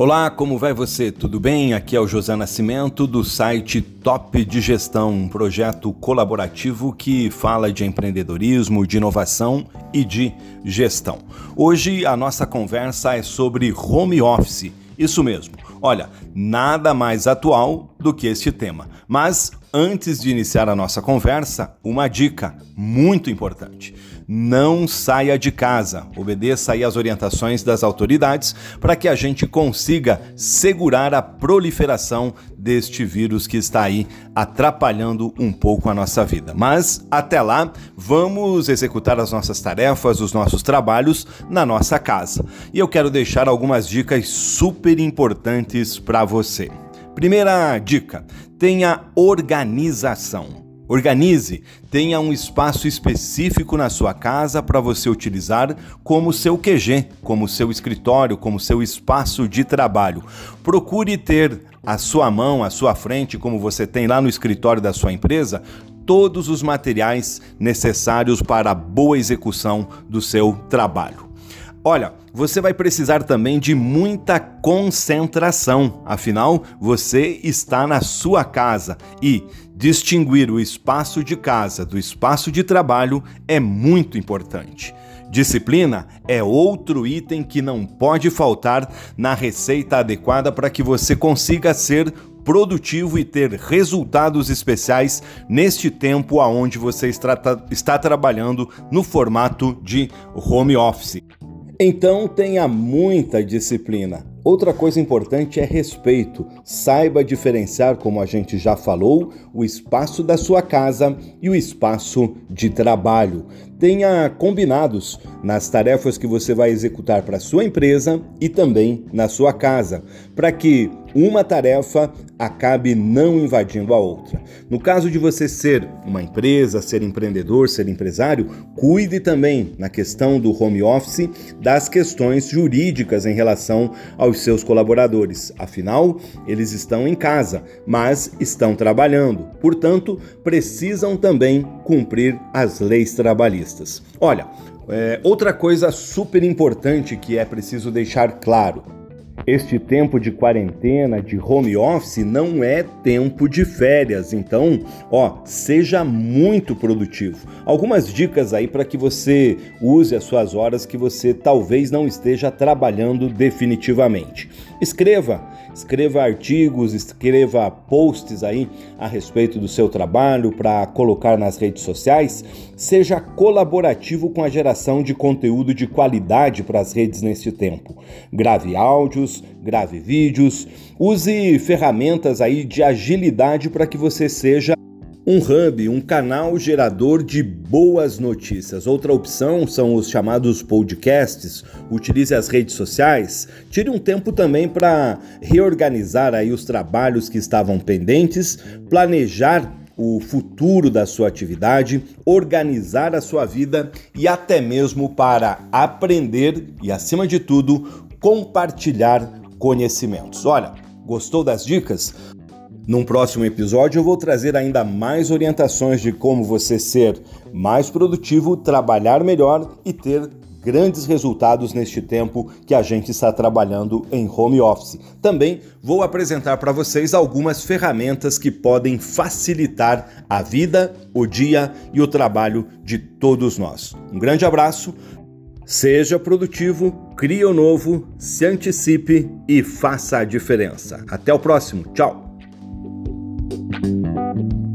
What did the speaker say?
Olá, como vai você? Tudo bem? Aqui é o José Nascimento do site Top de Gestão, um projeto colaborativo que fala de empreendedorismo, de inovação e de gestão. Hoje a nossa conversa é sobre home office. Isso mesmo. Olha, nada mais atual do que este tema. Mas antes de iniciar a nossa conversa, uma dica muito importante não saia de casa, obedeça aí as orientações das autoridades para que a gente consiga segurar a proliferação deste vírus que está aí atrapalhando um pouco a nossa vida. Mas até lá, vamos executar as nossas tarefas, os nossos trabalhos na nossa casa. E eu quero deixar algumas dicas super importantes para você. Primeira dica: tenha organização. Organize, tenha um espaço específico na sua casa para você utilizar como seu QG, como seu escritório, como seu espaço de trabalho. Procure ter à sua mão, à sua frente, como você tem lá no escritório da sua empresa, todos os materiais necessários para a boa execução do seu trabalho. Olha, você vai precisar também de muita concentração, afinal, você está na sua casa e distinguir o espaço de casa do espaço de trabalho é muito importante. Disciplina é outro item que não pode faltar na receita adequada para que você consiga ser produtivo e ter resultados especiais neste tempo aonde você está, está trabalhando no formato de home office. Então tenha muita disciplina. Outra coisa importante é respeito. Saiba diferenciar, como a gente já falou, o espaço da sua casa e o espaço de trabalho. Tenha combinados nas tarefas que você vai executar para sua empresa e também na sua casa, para que uma tarefa acabe não invadindo a outra. No caso de você ser uma empresa, ser empreendedor, ser empresário, cuide também na questão do home office das questões jurídicas em relação aos seus colaboradores. Afinal, eles estão em casa, mas estão trabalhando. Portanto, precisam também cumprir as leis trabalhistas. Olha, é, outra coisa super importante que é preciso deixar claro este tempo de quarentena, de home office, não é tempo de férias. Então, ó, seja muito produtivo. Algumas dicas aí para que você use as suas horas que você talvez não esteja trabalhando definitivamente. Escreva, escreva artigos, escreva posts aí a respeito do seu trabalho para colocar nas redes sociais. Seja colaborativo com a geração de conteúdo de qualidade para as redes neste tempo. Grave áudios, grave vídeos, use ferramentas aí de agilidade para que você seja um hub, um canal gerador de boas notícias. Outra opção são os chamados podcasts. Utilize as redes sociais. Tire um tempo também para reorganizar aí os trabalhos que estavam pendentes, planejar o futuro da sua atividade, organizar a sua vida e até mesmo para aprender e, acima de tudo, compartilhar conhecimentos. Olha, gostou das dicas? Num próximo episódio, eu vou trazer ainda mais orientações de como você ser mais produtivo, trabalhar melhor e ter grandes resultados neste tempo que a gente está trabalhando em home office. Também vou apresentar para vocês algumas ferramentas que podem facilitar a vida, o dia e o trabalho de todos nós. Um grande abraço, seja produtivo, crie o novo, se antecipe e faça a diferença. Até o próximo. Tchau! Thank you.